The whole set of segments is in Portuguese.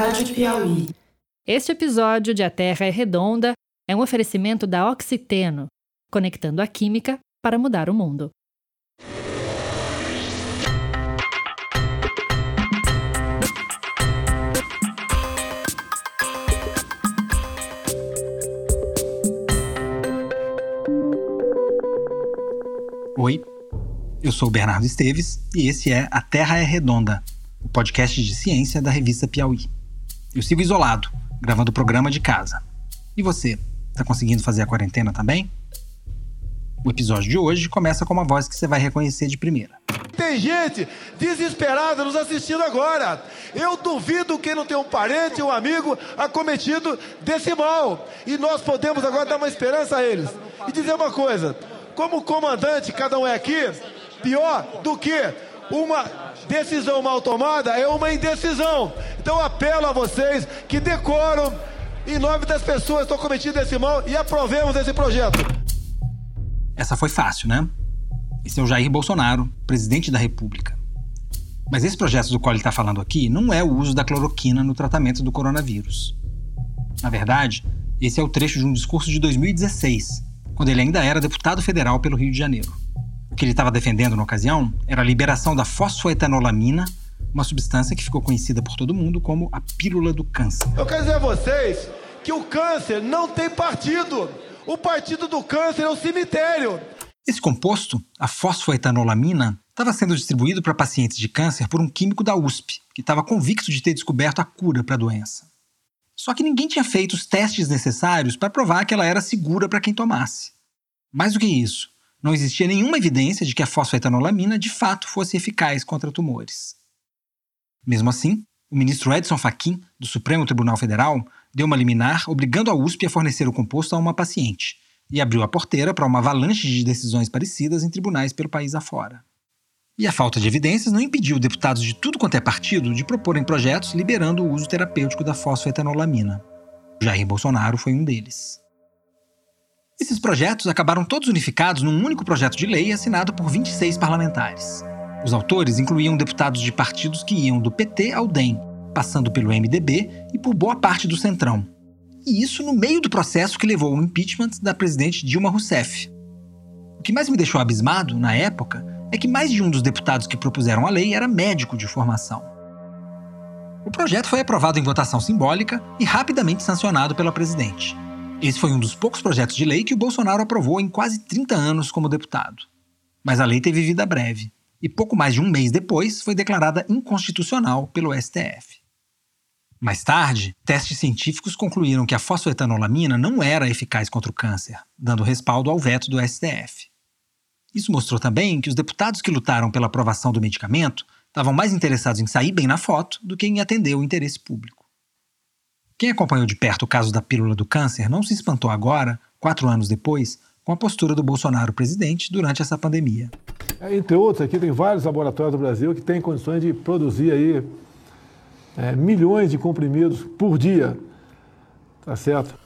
Rádio Piauí. Este episódio de A Terra é Redonda é um oferecimento da Oxiteno, conectando a química para mudar o mundo. Oi, eu sou o Bernardo Esteves e esse é A Terra é Redonda, o podcast de ciência da revista Piauí. Eu sigo isolado, gravando o programa de casa. E você, tá conseguindo fazer a quarentena também? O episódio de hoje começa com uma voz que você vai reconhecer de primeira. Tem gente desesperada nos assistindo agora. Eu duvido que não tem um parente, um amigo acometido desse mal. E nós podemos agora dar uma esperança a eles. E dizer uma coisa: como comandante, cada um é aqui, pior do que uma decisão mal tomada é uma indecisão. Então apelo a vocês que decoram em nome das pessoas estão cometidas esse mal e aprovemos esse projeto. Essa foi fácil, né? Esse é o Jair Bolsonaro, presidente da República. Mas esse projeto do qual ele está falando aqui não é o uso da cloroquina no tratamento do coronavírus. Na verdade, esse é o trecho de um discurso de 2016, quando ele ainda era deputado federal pelo Rio de Janeiro. O que ele estava defendendo na ocasião era a liberação da fosfoetanolamina, uma substância que ficou conhecida por todo mundo como a pílula do câncer. Eu quero dizer a vocês que o câncer não tem partido. O partido do câncer é o cemitério. Esse composto, a fosfoetanolamina, estava sendo distribuído para pacientes de câncer por um químico da USP, que estava convicto de ter descoberto a cura para a doença. Só que ninguém tinha feito os testes necessários para provar que ela era segura para quem tomasse. Mais do que isso, não existia nenhuma evidência de que a fosfoetanolamina de fato fosse eficaz contra tumores. Mesmo assim, o ministro Edson Fachin, do Supremo Tribunal Federal, deu uma liminar obrigando a USP a fornecer o composto a uma paciente e abriu a porteira para uma avalanche de decisões parecidas em tribunais pelo país afora. E a falta de evidências não impediu deputados de tudo quanto é partido de proporem projetos liberando o uso terapêutico da fosfoetanolamina. Jair Bolsonaro foi um deles. Esses projetos acabaram todos unificados num único projeto de lei assinado por 26 parlamentares. Os autores incluíam deputados de partidos que iam do PT ao DEM, passando pelo MDB e por boa parte do Centrão. E isso no meio do processo que levou ao impeachment da presidente Dilma Rousseff. O que mais me deixou abismado, na época, é que mais de um dos deputados que propuseram a lei era médico de formação. O projeto foi aprovado em votação simbólica e rapidamente sancionado pela presidente. Esse foi um dos poucos projetos de lei que o Bolsonaro aprovou em quase 30 anos como deputado. Mas a lei teve vida breve e pouco mais de um mês depois foi declarada inconstitucional pelo STF. Mais tarde, testes científicos concluíram que a fosfoetanolamina não era eficaz contra o câncer, dando respaldo ao veto do STF. Isso mostrou também que os deputados que lutaram pela aprovação do medicamento estavam mais interessados em sair bem na foto do que em atender o interesse público. Quem acompanhou de perto o caso da pílula do câncer não se espantou agora, quatro anos depois, com a postura do Bolsonaro presidente durante essa pandemia. É, entre outros, aqui tem vários laboratórios do Brasil que têm condições de produzir aí é, milhões de comprimidos por dia. Tá certo?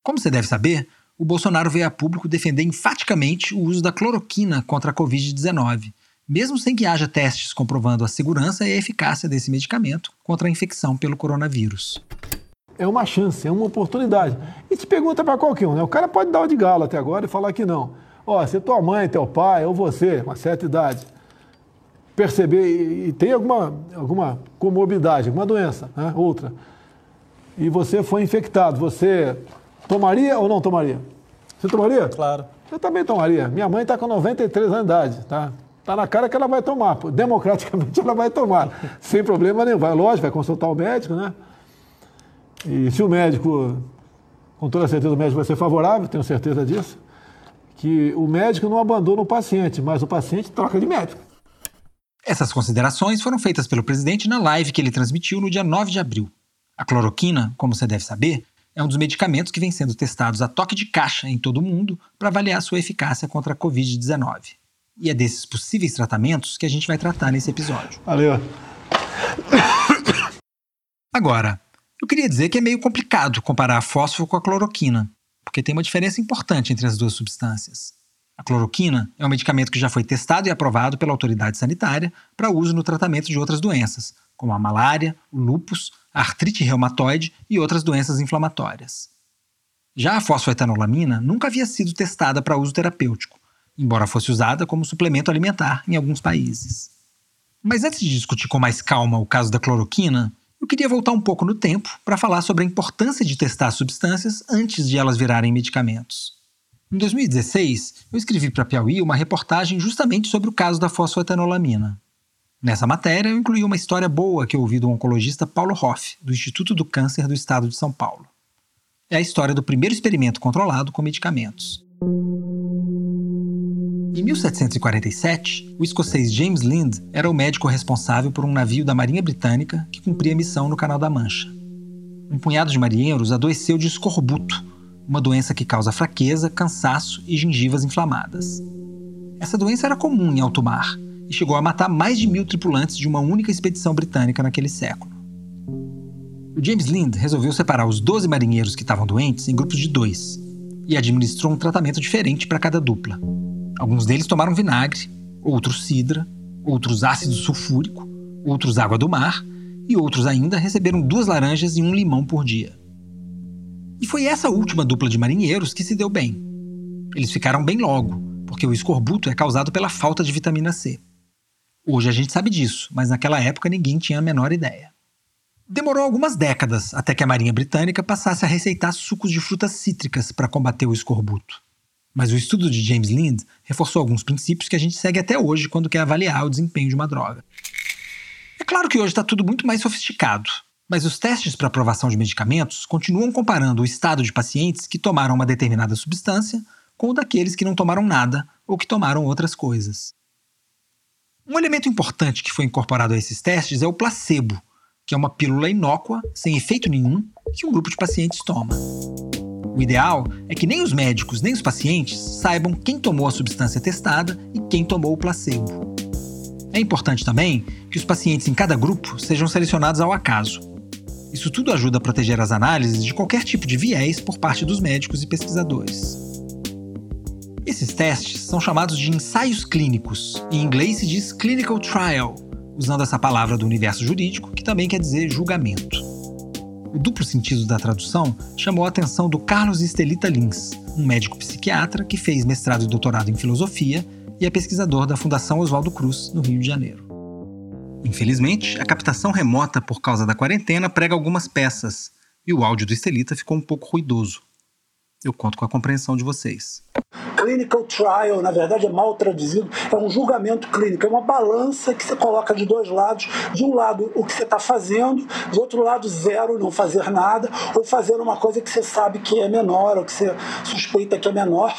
Como você deve saber, o Bolsonaro veio a público defender enfaticamente o uso da cloroquina contra a Covid-19, mesmo sem que haja testes comprovando a segurança e a eficácia desse medicamento contra a infecção pelo coronavírus. É uma chance, é uma oportunidade. E te pergunta para qualquer um, né? O cara pode dar o de galo até agora e falar que não. Ó, se tua mãe, teu pai ou você, uma certa idade, perceber e, e tem alguma, alguma comorbidade, alguma doença, né? outra, e você foi infectado, você tomaria ou não tomaria? Você tomaria? Claro. Eu também tomaria. Minha mãe está com 93 anos de idade, tá? Tá na cara que ela vai tomar. Democraticamente ela vai tomar. Sem problema nenhum. Vai, lógico, vai consultar o médico, né? E se o médico, com toda certeza o médico vai ser favorável, tenho certeza disso, que o médico não abandona o paciente, mas o paciente troca de médico. Essas considerações foram feitas pelo presidente na live que ele transmitiu no dia 9 de abril. A cloroquina, como você deve saber, é um dos medicamentos que vem sendo testados a toque de caixa em todo o mundo para avaliar sua eficácia contra a Covid-19. E é desses possíveis tratamentos que a gente vai tratar nesse episódio. Valeu. Agora, eu queria dizer que é meio complicado comparar a fósforo com a cloroquina, porque tem uma diferença importante entre as duas substâncias. A cloroquina é um medicamento que já foi testado e aprovado pela autoridade sanitária para uso no tratamento de outras doenças, como a malária, o lúpus, artrite reumatoide e outras doenças inflamatórias. Já a fosfoetanolamina nunca havia sido testada para uso terapêutico, embora fosse usada como suplemento alimentar em alguns países. Mas antes de discutir com mais calma o caso da cloroquina, eu queria voltar um pouco no tempo para falar sobre a importância de testar substâncias antes de elas virarem medicamentos. Em 2016, eu escrevi para Piauí uma reportagem justamente sobre o caso da fosfoetanolamina. Nessa matéria, eu incluí uma história boa que eu ouvi do oncologista Paulo Hoff, do Instituto do Câncer do Estado de São Paulo. É a história do primeiro experimento controlado com medicamentos. Em 1747, o escocês James Lind era o médico responsável por um navio da Marinha Britânica que cumpria missão no Canal da Mancha. Um punhado de marinheiros adoeceu de escorbuto, uma doença que causa fraqueza, cansaço e gengivas inflamadas. Essa doença era comum em alto mar e chegou a matar mais de mil tripulantes de uma única expedição britânica naquele século. O James Lind resolveu separar os 12 marinheiros que estavam doentes em grupos de dois e administrou um tratamento diferente para cada dupla. Alguns deles tomaram vinagre, outros cidra, outros ácido sulfúrico, outros água do mar e outros ainda receberam duas laranjas e um limão por dia. E foi essa última dupla de marinheiros que se deu bem. Eles ficaram bem logo, porque o escorbuto é causado pela falta de vitamina C. Hoje a gente sabe disso, mas naquela época ninguém tinha a menor ideia. Demorou algumas décadas até que a Marinha Britânica passasse a receitar sucos de frutas cítricas para combater o escorbuto. Mas o estudo de James Lind reforçou alguns princípios que a gente segue até hoje quando quer avaliar o desempenho de uma droga. É claro que hoje está tudo muito mais sofisticado, mas os testes para aprovação de medicamentos continuam comparando o estado de pacientes que tomaram uma determinada substância com o daqueles que não tomaram nada ou que tomaram outras coisas. Um elemento importante que foi incorporado a esses testes é o placebo, que é uma pílula inócua, sem efeito nenhum, que um grupo de pacientes toma. O ideal é que nem os médicos nem os pacientes saibam quem tomou a substância testada e quem tomou o placebo. É importante também que os pacientes em cada grupo sejam selecionados ao acaso. Isso tudo ajuda a proteger as análises de qualquer tipo de viés por parte dos médicos e pesquisadores. Esses testes são chamados de ensaios clínicos. Em inglês se diz clinical trial, usando essa palavra do universo jurídico, que também quer dizer julgamento. O duplo sentido da tradução chamou a atenção do Carlos Estelita Lins, um médico psiquiatra que fez mestrado e doutorado em filosofia e é pesquisador da Fundação Oswaldo Cruz, no Rio de Janeiro. Infelizmente, a captação remota por causa da quarentena prega algumas peças, e o áudio do Estelita ficou um pouco ruidoso. Eu conto com a compreensão de vocês. Clinical trial, na verdade, é mal traduzido, é um julgamento clínico, é uma balança que você coloca de dois lados. De um lado, o que você está fazendo, do outro lado, zero, não fazer nada, ou fazer uma coisa que você sabe que é menor, ou que você suspeita que é menor.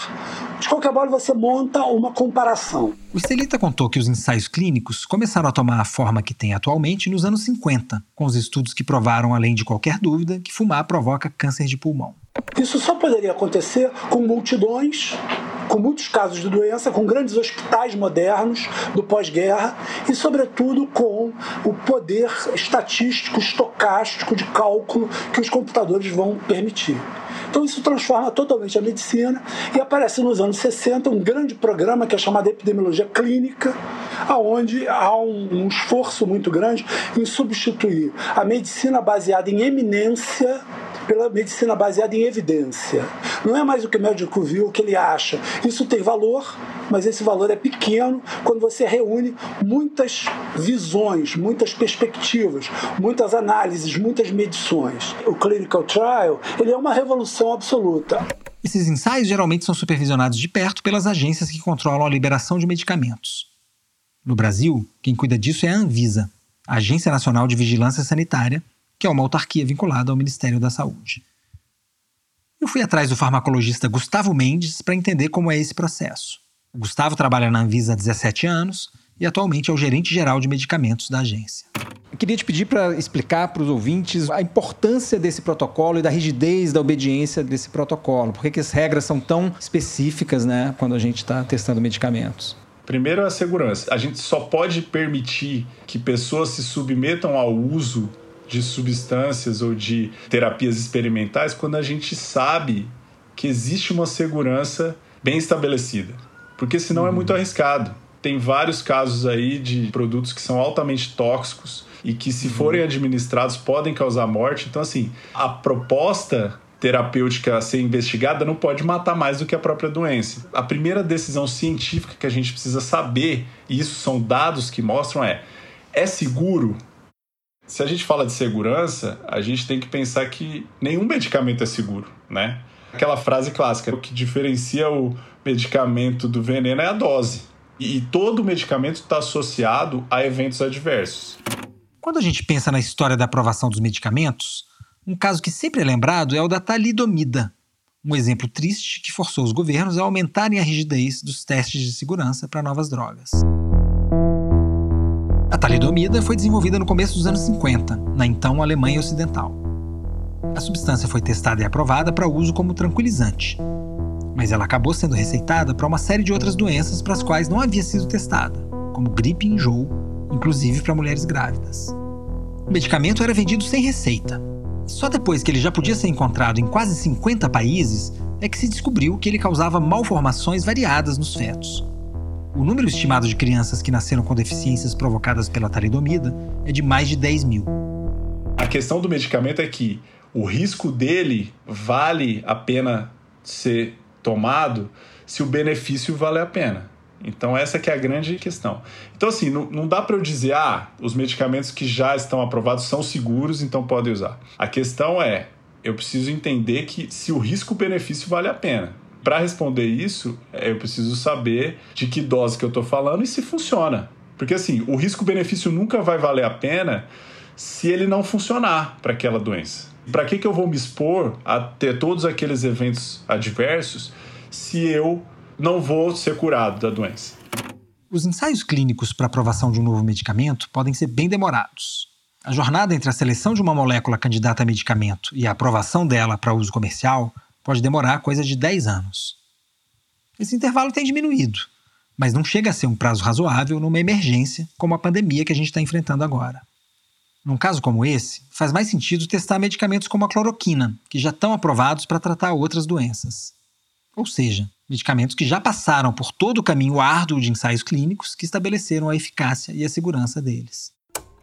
De qualquer modo, você monta uma comparação. O Estelita contou que os ensaios clínicos começaram a tomar a forma que tem atualmente nos anos 50, com os estudos que provaram, além de qualquer dúvida, que fumar provoca câncer de pulmão. Isso só poderia acontecer com multidões com muitos casos de doença, com grandes hospitais modernos do pós-guerra e, sobretudo, com o poder estatístico, estocástico de cálculo que os computadores vão permitir. Então isso transforma totalmente a medicina e aparece nos anos 60 um grande programa que é chamado Epidemiologia Clínica, aonde há um, um esforço muito grande em substituir a medicina baseada em eminência pela medicina baseada em evidência. Não é mais o que o médico viu, o que ele acha. Isso tem valor, mas esse valor é pequeno quando você reúne muitas visões, muitas perspectivas, muitas análises, muitas medições. O clinical trial, ele é uma revolução absoluta. Esses ensaios geralmente são supervisionados de perto pelas agências que controlam a liberação de medicamentos. No Brasil, quem cuida disso é a Anvisa, a Agência Nacional de Vigilância Sanitária, que é uma autarquia vinculada ao Ministério da Saúde. Eu fui atrás do farmacologista Gustavo Mendes para entender como é esse processo. O Gustavo trabalha na Anvisa há 17 anos e atualmente é o gerente geral de medicamentos da agência. Eu queria te pedir para explicar para os ouvintes a importância desse protocolo e da rigidez da obediência desse protocolo. Por que, as regras são tão específicas né, quando a gente está testando medicamentos? Primeiro, a segurança. A gente só pode permitir que pessoas se submetam ao uso de substâncias ou de terapias experimentais quando a gente sabe que existe uma segurança bem estabelecida. Porque senão uhum. é muito arriscado. tem vários casos aí de produtos que são altamente tóxicos e que, se forem administrados, podem causar morte. Então, assim, a proposta terapêutica a ser investigada não pode matar mais do que a própria doença. A primeira decisão científica que a gente precisa saber, e isso são dados que mostram, é: é seguro? Se a gente fala de segurança, a gente tem que pensar que nenhum medicamento é seguro, né? Aquela frase clássica: o que diferencia o medicamento do veneno é a dose. E todo medicamento está associado a eventos adversos. Quando a gente pensa na história da aprovação dos medicamentos, um caso que sempre é lembrado é o da talidomida, um exemplo triste que forçou os governos a aumentarem a rigidez dos testes de segurança para novas drogas. A talidomida foi desenvolvida no começo dos anos 50, na então Alemanha Ocidental. A substância foi testada e aprovada para uso como tranquilizante, mas ela acabou sendo receitada para uma série de outras doenças para as quais não havia sido testada, como gripe e enjoo, inclusive para mulheres grávidas. O medicamento era vendido sem receita, só depois que ele já podia ser encontrado em quase 50 países é que se descobriu que ele causava malformações variadas nos fetos. O número estimado de crianças que nasceram com deficiências provocadas pela talidomida é de mais de 10 mil. A questão do medicamento é que o risco dele vale a pena ser tomado se o benefício vale a pena. Então essa que é a grande questão. Então assim, não, não dá para eu dizer, ah, os medicamentos que já estão aprovados são seguros, então podem usar. A questão é, eu preciso entender que se o risco-benefício vale a pena. Para responder isso, eu preciso saber de que dose que eu estou falando e se funciona. Porque assim, o risco-benefício nunca vai valer a pena se ele não funcionar para aquela doença. Para que, que eu vou me expor a ter todos aqueles eventos adversos se eu não vou ser curado da doença. Os ensaios clínicos para aprovação de um novo medicamento podem ser bem demorados. A jornada entre a seleção de uma molécula candidata a medicamento e a aprovação dela para uso comercial pode demorar coisa de 10 anos. Esse intervalo tem diminuído, mas não chega a ser um prazo razoável numa emergência como a pandemia que a gente está enfrentando agora. Num caso como esse, faz mais sentido testar medicamentos como a cloroquina, que já estão aprovados para tratar outras doenças. Ou seja, medicamentos que já passaram por todo o caminho árduo de ensaios clínicos que estabeleceram a eficácia e a segurança deles.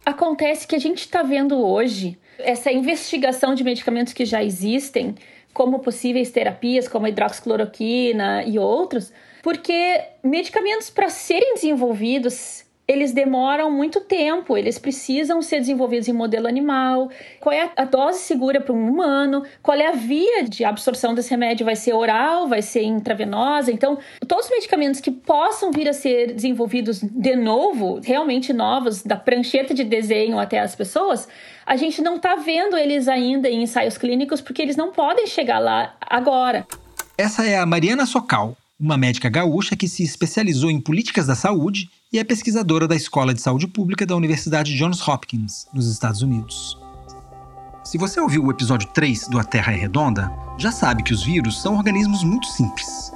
Acontece que a gente está vendo hoje essa investigação de medicamentos que já existem, como possíveis terapias, como a hidroxicloroquina e outros, porque medicamentos para serem desenvolvidos eles demoram muito tempo, eles precisam ser desenvolvidos em modelo animal. Qual é a dose segura para um humano? Qual é a via de absorção desse remédio? Vai ser oral? Vai ser intravenosa? Então, todos os medicamentos que possam vir a ser desenvolvidos de novo, realmente novos, da prancheta de desenho até as pessoas, a gente não está vendo eles ainda em ensaios clínicos porque eles não podem chegar lá agora. Essa é a Mariana Socal, uma médica gaúcha que se especializou em políticas da saúde e é pesquisadora da Escola de Saúde Pública da Universidade Johns Hopkins, nos Estados Unidos. Se você ouviu o episódio 3 do A Terra é Redonda, já sabe que os vírus são organismos muito simples.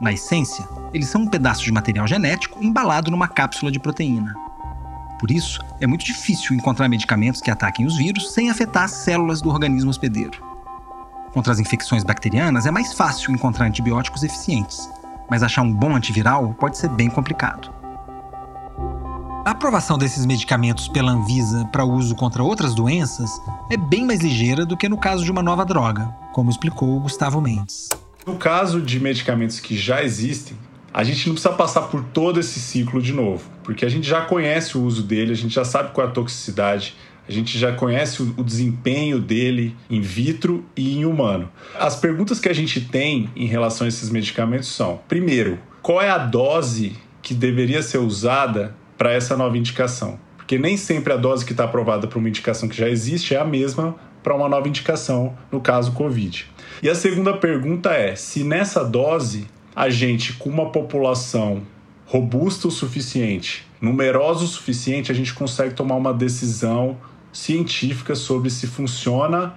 Na essência, eles são um pedaço de material genético embalado numa cápsula de proteína. Por isso, é muito difícil encontrar medicamentos que ataquem os vírus sem afetar as células do organismo hospedeiro. Contra as infecções bacterianas é mais fácil encontrar antibióticos eficientes, mas achar um bom antiviral pode ser bem complicado. A aprovação desses medicamentos pela Anvisa para uso contra outras doenças é bem mais ligeira do que no caso de uma nova droga, como explicou Gustavo Mendes. No caso de medicamentos que já existem, a gente não precisa passar por todo esse ciclo de novo, porque a gente já conhece o uso dele, a gente já sabe qual é a toxicidade, a gente já conhece o, desempenho dele in vitro e em humano. As perguntas que a gente tem em relação a esses medicamentos são: primeiro, qual é a dose que deveria ser usada para essa nova indicação. Porque nem sempre a dose que está aprovada para uma indicação que já existe é a mesma para uma nova indicação, no caso Covid. E a segunda pergunta é: se nessa dose a gente, com uma população robusta o suficiente, numerosa o suficiente, a gente consegue tomar uma decisão científica sobre se funciona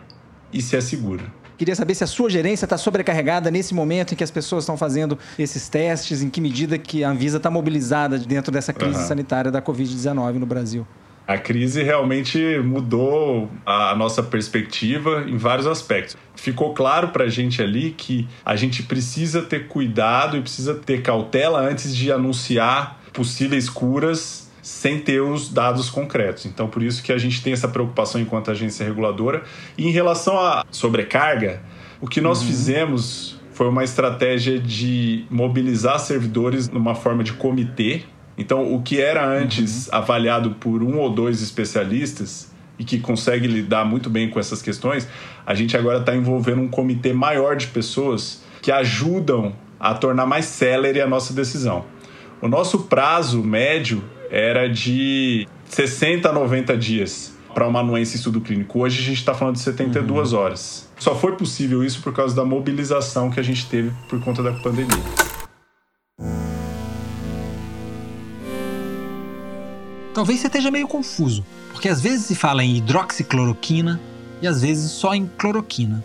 e se é segura. Queria saber se a sua gerência está sobrecarregada nesse momento em que as pessoas estão fazendo esses testes, em que medida que a Anvisa está mobilizada dentro dessa crise uhum. sanitária da Covid-19 no Brasil. A crise realmente mudou a nossa perspectiva em vários aspectos. Ficou claro para a gente ali que a gente precisa ter cuidado e precisa ter cautela antes de anunciar possíveis curas sem ter os dados concretos. Então, por isso que a gente tem essa preocupação enquanto agência reguladora. E em relação à sobrecarga, o que nós uhum. fizemos foi uma estratégia de mobilizar servidores numa forma de comitê. Então, o que era antes uhum. avaliado por um ou dois especialistas e que consegue lidar muito bem com essas questões, a gente agora está envolvendo um comitê maior de pessoas que ajudam a tornar mais célere a nossa decisão. O nosso prazo médio era de 60 a 90 dias para uma anuência em estudo clínico. Hoje a gente está falando de 72 uhum. horas. Só foi possível isso por causa da mobilização que a gente teve por conta da pandemia. Talvez você esteja meio confuso, porque às vezes se fala em hidroxicloroquina e às vezes só em cloroquina.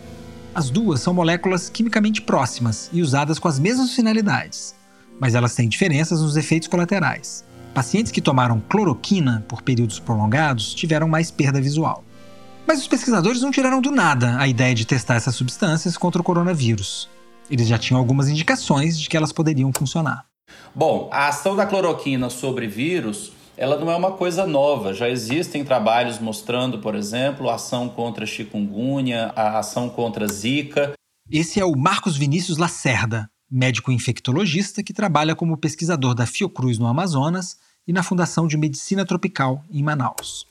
As duas são moléculas quimicamente próximas e usadas com as mesmas finalidades, mas elas têm diferenças nos efeitos colaterais. Pacientes que tomaram cloroquina por períodos prolongados tiveram mais perda visual. Mas os pesquisadores não tiraram do nada a ideia de testar essas substâncias contra o coronavírus. Eles já tinham algumas indicações de que elas poderiam funcionar. Bom, a ação da cloroquina sobre vírus ela não é uma coisa nova. Já existem trabalhos mostrando, por exemplo, a ação contra chikungunya, a ação contra zika. Esse é o Marcos Vinícius Lacerda, médico infectologista que trabalha como pesquisador da Fiocruz no Amazonas e na Fundação de Medicina Tropical em Manaus.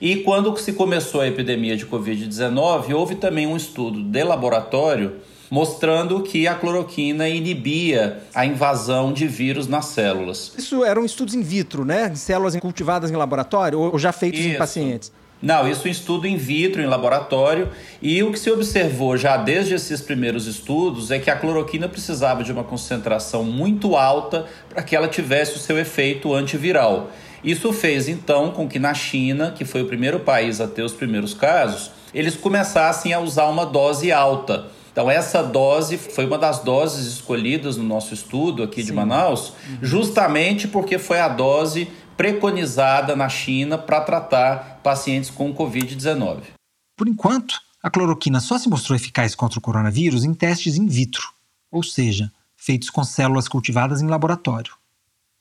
E quando se começou a epidemia de Covid-19, houve também um estudo de laboratório mostrando que a cloroquina inibia a invasão de vírus nas células. Isso eram estudos in vitro, né? Células cultivadas em laboratório ou já feitos Isso. em pacientes? Não, isso em estudo in vitro, em laboratório, e o que se observou já desde esses primeiros estudos é que a cloroquina precisava de uma concentração muito alta para que ela tivesse o seu efeito antiviral. Isso fez então com que na China, que foi o primeiro país a ter os primeiros casos, eles começassem a usar uma dose alta. Então, essa dose foi uma das doses escolhidas no nosso estudo aqui Sim. de Manaus, justamente porque foi a dose preconizada na China para tratar pacientes com Covid-19. Por enquanto, a cloroquina só se mostrou eficaz contra o coronavírus em testes in vitro, ou seja, feitos com células cultivadas em laboratório.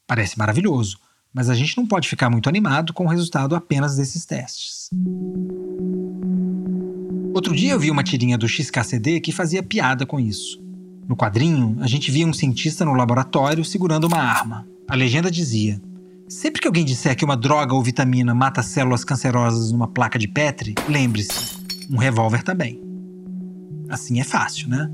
Parece maravilhoso, mas a gente não pode ficar muito animado com o resultado apenas desses testes. Outro dia eu vi uma tirinha do XKCD que fazia piada com isso. No quadrinho, a gente via um cientista no laboratório segurando uma arma. A legenda dizia: Sempre que alguém disser que uma droga ou vitamina mata células cancerosas numa placa de Petri, lembre-se, um revólver também. Assim é fácil, né?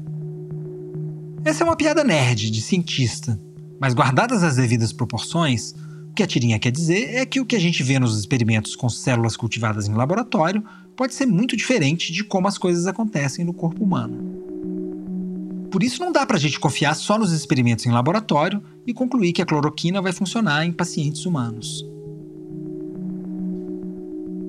Essa é uma piada nerd de cientista, mas guardadas as devidas proporções, o que a tirinha quer dizer é que o que a gente vê nos experimentos com células cultivadas em laboratório pode ser muito diferente de como as coisas acontecem no corpo humano. Por isso, não dá para a gente confiar só nos experimentos em laboratório e concluir que a cloroquina vai funcionar em pacientes humanos.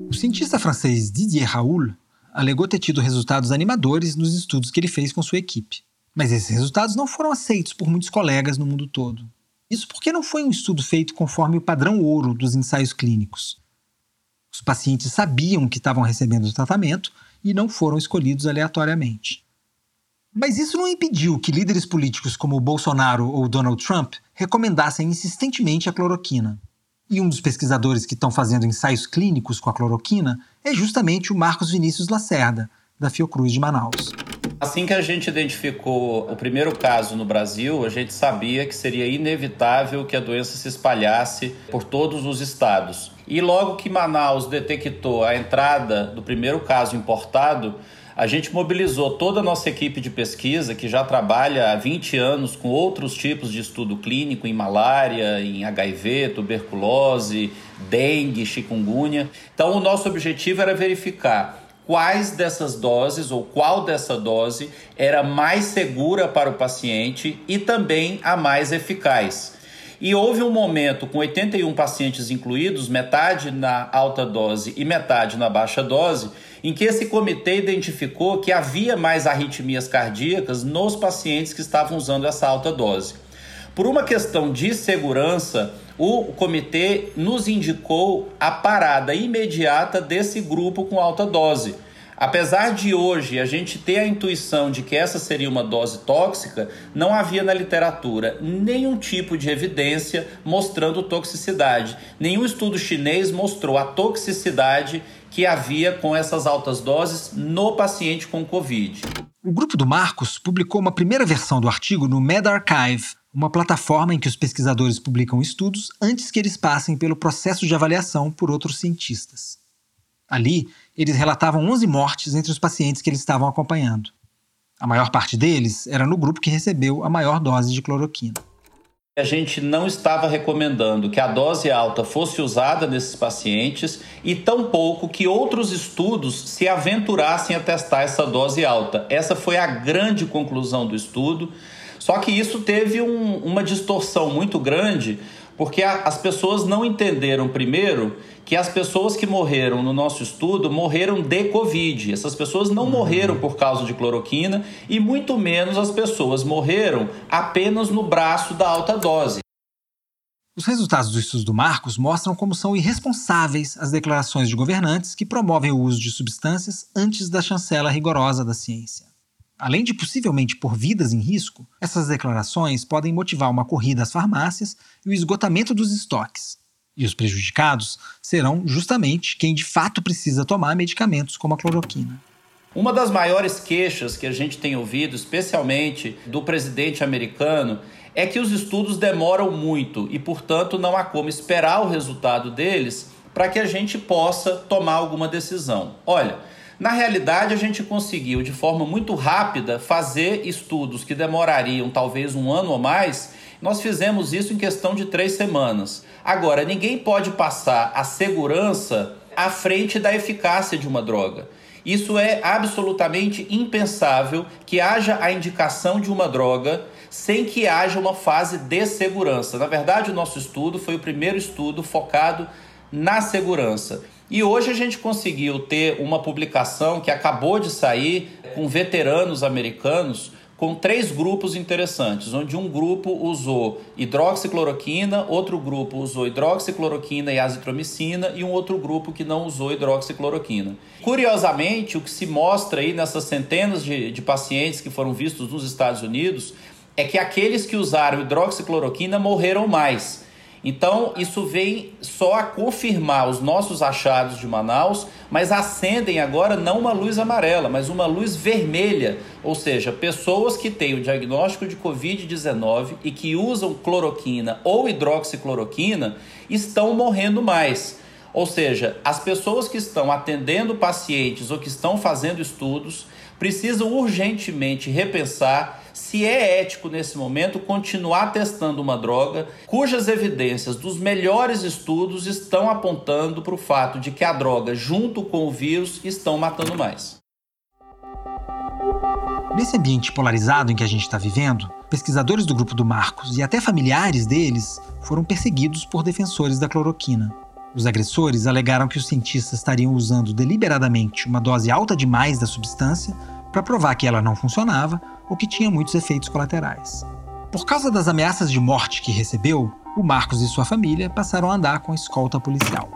O cientista francês Didier Raoul alegou ter tido resultados animadores nos estudos que ele fez com sua equipe. Mas esses resultados não foram aceitos por muitos colegas no mundo todo. Isso porque não foi um estudo feito conforme o padrão ouro dos ensaios clínicos. Os pacientes sabiam que estavam recebendo o tratamento e não foram escolhidos aleatoriamente. Mas isso não impediu que líderes políticos como Bolsonaro ou Donald Trump recomendassem insistentemente a cloroquina. E um dos pesquisadores que estão fazendo ensaios clínicos com a cloroquina é justamente o Marcos Vinícius Lacerda, da Fiocruz de Manaus. Assim que a gente identificou o primeiro caso no Brasil, a gente sabia que seria inevitável que a doença se espalhasse por todos os estados. E logo que Manaus detectou a entrada do primeiro caso importado, a gente mobilizou toda a nossa equipe de pesquisa, que já trabalha há 20 anos com outros tipos de estudo clínico em malária, em HIV, tuberculose, dengue, chikungunya. Então, o nosso objetivo era verificar quais dessas doses ou qual dessa dose era mais segura para o paciente e também a mais eficaz. E houve um momento com 81 pacientes incluídos, metade na alta dose e metade na baixa dose, em que esse comitê identificou que havia mais arritmias cardíacas nos pacientes que estavam usando essa alta dose. Por uma questão de segurança, o comitê nos indicou a parada imediata desse grupo com alta dose. Apesar de hoje a gente ter a intuição de que essa seria uma dose tóxica, não havia na literatura nenhum tipo de evidência mostrando toxicidade. Nenhum estudo chinês mostrou a toxicidade que havia com essas altas doses no paciente com Covid. O grupo do Marcos publicou uma primeira versão do artigo no MedArchive, uma plataforma em que os pesquisadores publicam estudos antes que eles passem pelo processo de avaliação por outros cientistas. Ali, eles relatavam 11 mortes entre os pacientes que eles estavam acompanhando. A maior parte deles era no grupo que recebeu a maior dose de cloroquina. A gente não estava recomendando que a dose alta fosse usada nesses pacientes e tampouco que outros estudos se aventurassem a testar essa dose alta. Essa foi a grande conclusão do estudo. Só que isso teve um, uma distorção muito grande porque a, as pessoas não entenderam, primeiro, que as pessoas que morreram no nosso estudo morreram de Covid. Essas pessoas não uhum. morreram por causa de cloroquina e muito menos as pessoas morreram apenas no braço da alta dose. Os resultados do estudo do Marcos mostram como são irresponsáveis as declarações de governantes que promovem o uso de substâncias antes da chancela rigorosa da ciência. Além de possivelmente pôr vidas em risco, essas declarações podem motivar uma corrida às farmácias e o esgotamento dos estoques. E os prejudicados serão justamente quem de fato precisa tomar medicamentos como a cloroquina. Uma das maiores queixas que a gente tem ouvido, especialmente do presidente americano, é que os estudos demoram muito e, portanto, não há como esperar o resultado deles para que a gente possa tomar alguma decisão. Olha, na realidade, a gente conseguiu de forma muito rápida fazer estudos que demorariam talvez um ano ou mais. Nós fizemos isso em questão de três semanas. Agora, ninguém pode passar a segurança à frente da eficácia de uma droga. Isso é absolutamente impensável que haja a indicação de uma droga sem que haja uma fase de segurança. Na verdade, o nosso estudo foi o primeiro estudo focado na segurança. E hoje a gente conseguiu ter uma publicação que acabou de sair com veteranos americanos com três grupos interessantes, onde um grupo usou hidroxicloroquina, outro grupo usou hidroxicloroquina e azitromicina e um outro grupo que não usou hidroxicloroquina. Curiosamente, o que se mostra aí nessas centenas de, de pacientes que foram vistos nos Estados Unidos é que aqueles que usaram hidroxicloroquina morreram mais então, isso vem só a confirmar os nossos achados de Manaus, mas acendem agora não uma luz amarela, mas uma luz vermelha, ou seja, pessoas que têm o diagnóstico de Covid-19 e que usam cloroquina ou hidroxicloroquina estão morrendo mais. Ou seja, as pessoas que estão atendendo pacientes ou que estão fazendo estudos precisam urgentemente repensar se é ético nesse momento continuar testando uma droga cujas evidências dos melhores estudos estão apontando para o fato de que a droga, junto com o vírus, estão matando mais. Nesse ambiente polarizado em que a gente está vivendo, pesquisadores do grupo do Marcos e até familiares deles foram perseguidos por defensores da cloroquina. Os agressores alegaram que os cientistas estariam usando deliberadamente uma dose alta demais da substância para provar que ela não funcionava ou que tinha muitos efeitos colaterais. Por causa das ameaças de morte que recebeu, o Marcos e sua família passaram a andar com escolta policial.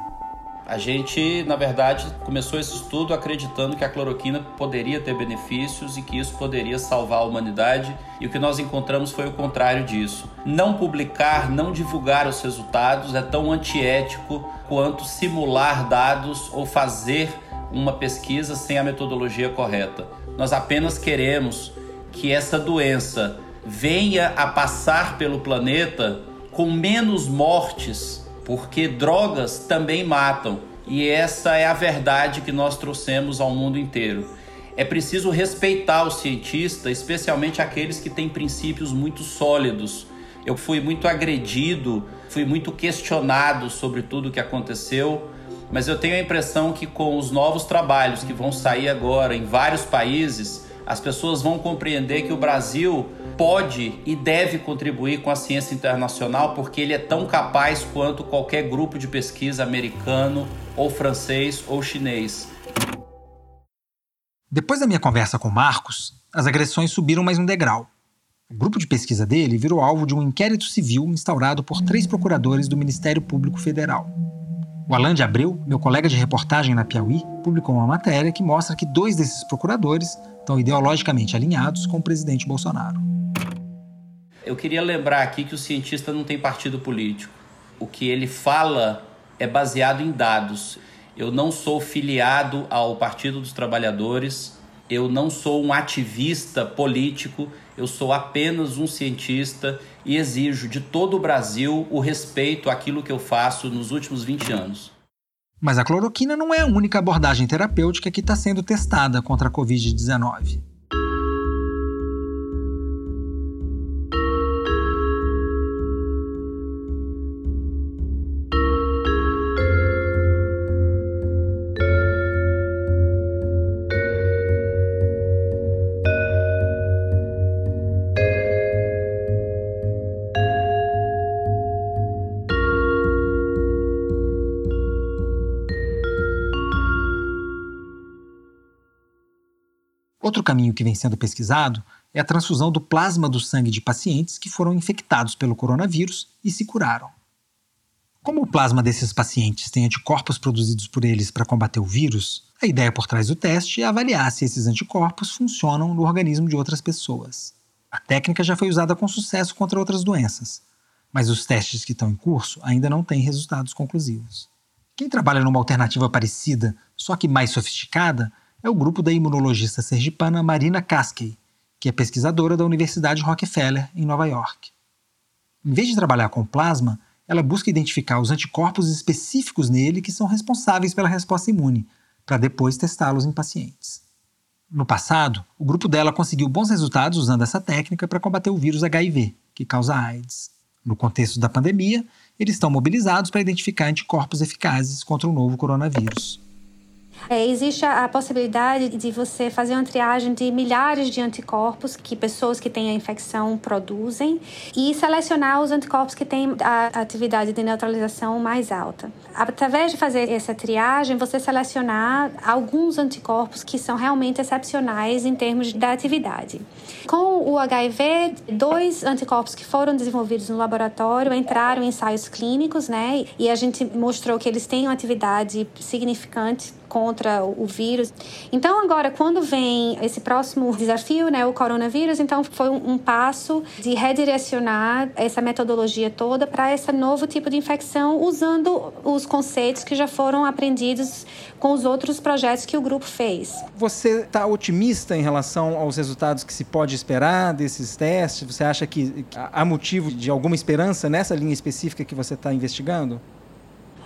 A gente, na verdade, começou esse estudo acreditando que a cloroquina poderia ter benefícios e que isso poderia salvar a humanidade, e o que nós encontramos foi o contrário disso. Não publicar, não divulgar os resultados é tão antiético quanto simular dados ou fazer uma pesquisa sem a metodologia correta. Nós apenas queremos que essa doença venha a passar pelo planeta com menos mortes, porque drogas também matam. E essa é a verdade que nós trouxemos ao mundo inteiro. É preciso respeitar o cientista, especialmente aqueles que têm princípios muito sólidos. Eu fui muito agredido, fui muito questionado sobre tudo o que aconteceu, mas eu tenho a impressão que com os novos trabalhos que vão sair agora em vários países, as pessoas vão compreender que o Brasil pode e deve contribuir com a ciência internacional porque ele é tão capaz quanto qualquer grupo de pesquisa americano ou francês ou chinês. Depois da minha conversa com Marcos, as agressões subiram mais um degrau. O grupo de pesquisa dele virou alvo de um inquérito civil instaurado por três procuradores do Ministério Público Federal. O Alain de Abreu, meu colega de reportagem na Piauí, publicou uma matéria que mostra que dois desses procuradores estão ideologicamente alinhados com o presidente Bolsonaro. Eu queria lembrar aqui que o cientista não tem partido político. O que ele fala é baseado em dados. Eu não sou filiado ao Partido dos Trabalhadores, eu não sou um ativista político, eu sou apenas um cientista e exijo de todo o Brasil o respeito àquilo que eu faço nos últimos 20 anos. Mas a cloroquina não é a única abordagem terapêutica que está sendo testada contra a Covid-19. Que vem sendo pesquisado é a transfusão do plasma do sangue de pacientes que foram infectados pelo coronavírus e se curaram. Como o plasma desses pacientes tem anticorpos produzidos por eles para combater o vírus, a ideia por trás do teste é avaliar se esses anticorpos funcionam no organismo de outras pessoas. A técnica já foi usada com sucesso contra outras doenças, mas os testes que estão em curso ainda não têm resultados conclusivos. Quem trabalha numa alternativa parecida, só que mais sofisticada, é o grupo da imunologista sergipana Marina Kaskey, que é pesquisadora da Universidade Rockefeller, em Nova York. Em vez de trabalhar com plasma, ela busca identificar os anticorpos específicos nele que são responsáveis pela resposta imune, para depois testá-los em pacientes. No passado, o grupo dela conseguiu bons resultados usando essa técnica para combater o vírus HIV, que causa AIDS. No contexto da pandemia, eles estão mobilizados para identificar anticorpos eficazes contra o novo coronavírus. É, existe a, a, possibilidade de você fazer uma triagem de milhares de anticorpos que pessoas que têm a infecção produzem e selecionar os anticorpos que têm a atividade de neutralização mais alta. Através de fazer essa triagem, você selecionar alguns anticorpos que são realmente excepcionais em termos da atividade. Com o HIV, dois anticorpos que foram desenvolvidos no laboratório entraram em ensaios clínicos, né? E a gente mostrou que eles têm uma atividade significante contra o vírus. Então, agora, quando vem esse próximo desafio, né, o coronavírus, então foi um, um passo de redirecionar essa metodologia toda para esse novo tipo de infecção, usando os conceitos que já foram aprendidos com os outros projetos que o grupo fez. Você está otimista em relação aos resultados que se pode esperar desses testes? Você acha que há motivo de alguma esperança nessa linha específica que você está investigando?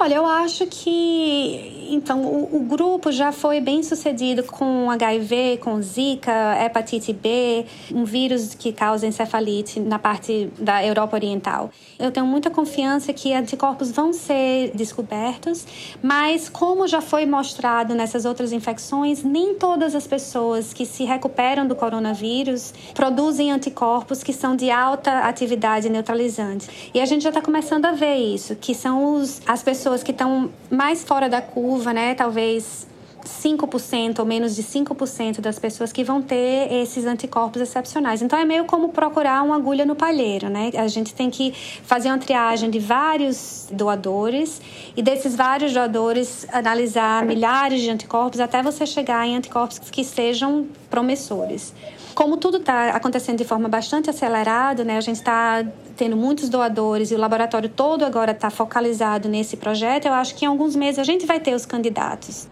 Olha, eu acho que então o, o, grupo já foi bem sucedido com HIV, com Zika, hepatite B, um vírus que causa encefalite na parte da Europa Oriental. Eu tenho muita confiança que anticorpos vão ser descobertos, mas como já foi mostrado nessas outras infecções, nem todas as pessoas que se recuperam do coronavírus produzem anticorpos que são de alta atividade neutralizante. E a gente já está começando a ver isso, que são os, as pessoas pessoas que estão mais fora da curva, né? Talvez 5% ou menos de 5% das pessoas que vão ter esses anticorpos excepcionais. Então é meio como procurar uma agulha no palheiro, né? A gente tem que fazer uma triagem de vários doadores e desses vários doadores analisar milhares de anticorpos até você chegar em anticorpos que sejam promissores. Como tudo está acontecendo de forma bastante acelerada, né? A gente está tendo muitos doadores e o laboratório todo agora está focalizado nesse projeto, eu acho que em alguns meses a gente vai ter os candidatos.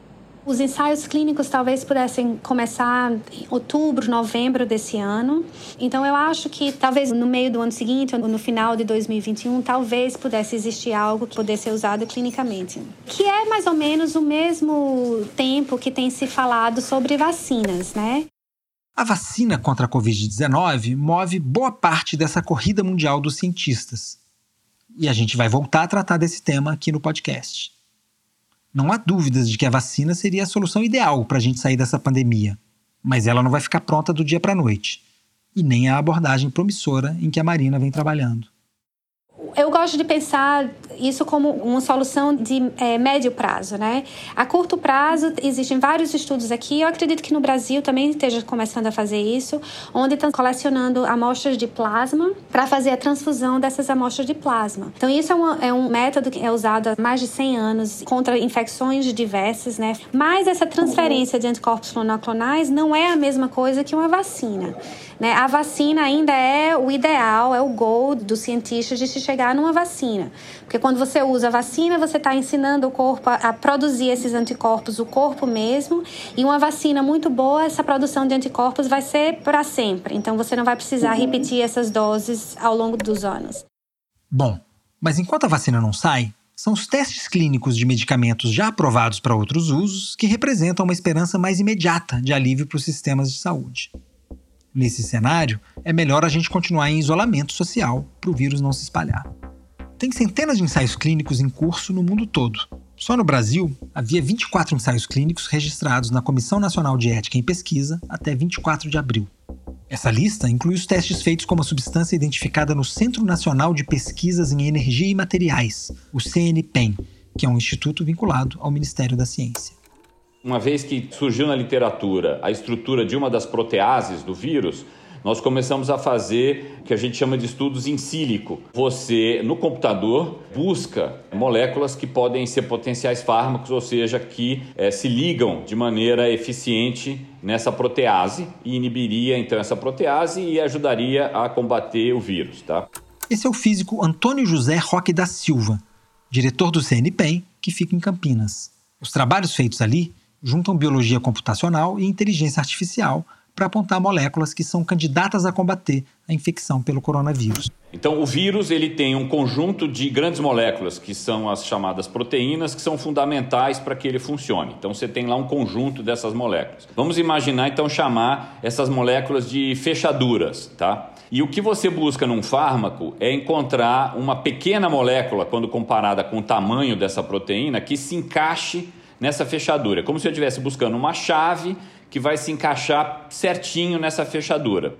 Os ensaios clínicos talvez pudessem começar em outubro, novembro desse ano. Então eu acho que talvez no meio do ano seguinte, ou no final de 2021, talvez pudesse existir algo que pudesse ser usado clinicamente. Que é mais ou menos o mesmo tempo que tem se falado sobre vacinas, né? A vacina contra a Covid-19 move boa parte dessa corrida mundial dos cientistas. E a gente vai voltar a tratar desse tema aqui no podcast. Não há dúvidas de que a vacina seria a solução ideal para a gente sair dessa pandemia, mas ela não vai ficar pronta do dia para a noite. E nem a abordagem promissora em que a Marina vem trabalhando. Eu gosto de pensar isso como uma solução de é, médio prazo, né? A curto prazo, existem vários estudos aqui, eu acredito que no Brasil também esteja começando a fazer isso, onde estão colecionando amostras de plasma para fazer a transfusão dessas amostras de plasma. Então, isso é, é um método que é usado há mais de 100 anos contra infecções diversas, né? Mas essa transferência de anticorpos monoclonais não é a mesma coisa que uma vacina. Né? A vacina ainda é o ideal, é o gol dos cientistas de se chegar numa vacina. Porque quando você usa a vacina, você está ensinando o corpo a, a produzir esses anticorpos, o corpo mesmo. E uma vacina muito boa, essa produção de anticorpos vai ser para sempre. Então você não vai precisar uhum. repetir essas doses ao longo dos anos. Bom, mas enquanto a vacina não sai, são os testes clínicos de medicamentos já aprovados para outros usos que representam uma esperança mais imediata de alívio para os sistemas de saúde. Nesse cenário, é melhor a gente continuar em isolamento social para o vírus não se espalhar. Tem centenas de ensaios clínicos em curso no mundo todo. Só no Brasil, havia 24 ensaios clínicos registrados na Comissão Nacional de Ética em Pesquisa até 24 de abril. Essa lista inclui os testes feitos com uma substância identificada no Centro Nacional de Pesquisas em Energia e Materiais, o CNPEM, que é um instituto vinculado ao Ministério da Ciência. Uma vez que surgiu na literatura a estrutura de uma das proteases do vírus, nós começamos a fazer o que a gente chama de estudos em sílico. Você, no computador, busca moléculas que podem ser potenciais fármacos, ou seja, que é, se ligam de maneira eficiente nessa protease e inibiria então essa protease e ajudaria a combater o vírus. Tá? Esse é o físico Antônio José Roque da Silva, diretor do CNPEM, que fica em Campinas. Os trabalhos feitos ali juntam biologia computacional e inteligência artificial para apontar moléculas que são candidatas a combater a infecção pelo coronavírus. Então, o vírus ele tem um conjunto de grandes moléculas, que são as chamadas proteínas, que são fundamentais para que ele funcione. Então, você tem lá um conjunto dessas moléculas. Vamos imaginar, então, chamar essas moléculas de fechaduras, tá? E o que você busca num fármaco é encontrar uma pequena molécula, quando comparada com o tamanho dessa proteína, que se encaixe nessa fechadura. Como se eu estivesse buscando uma chave que vai se encaixar certinho nessa fechadura.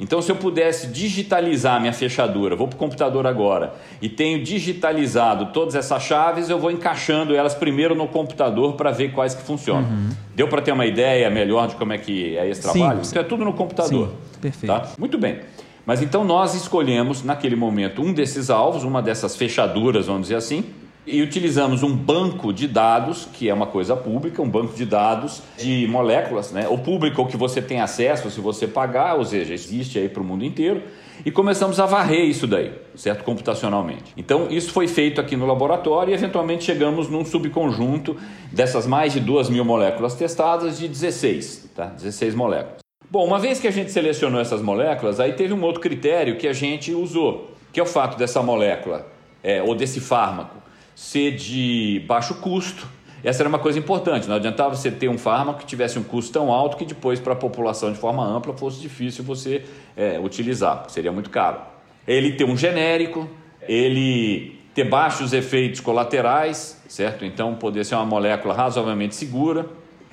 Então, se eu pudesse digitalizar minha fechadura, vou para o computador agora e tenho digitalizado todas essas chaves, eu vou encaixando elas primeiro no computador para ver quais que funcionam. Uhum. Deu para ter uma ideia melhor de como é que é esse trabalho? Sim. Então é tudo no computador. Sim, perfeito. Tá? Muito bem. Mas então nós escolhemos naquele momento um desses alvos, uma dessas fechaduras, vamos dizer assim, e utilizamos um banco de dados, que é uma coisa pública, um banco de dados de moléculas, né? ou público que você tem acesso se você pagar, ou seja, existe aí para o mundo inteiro, e começamos a varrer isso daí, certo? Computacionalmente. Então, isso foi feito aqui no laboratório e eventualmente chegamos num subconjunto dessas mais de duas mil moléculas testadas de 16, tá? 16 moléculas. Bom, uma vez que a gente selecionou essas moléculas, aí teve um outro critério que a gente usou, que é o fato dessa molécula, é, ou desse fármaco, ser de baixo custo. Essa era uma coisa importante, não adiantava você ter um fármaco que tivesse um custo tão alto que depois, para a população de forma ampla, fosse difícil você é, utilizar, seria muito caro. Ele ter um genérico, ele ter baixos efeitos colaterais, certo? Então, poder ser uma molécula razoavelmente segura.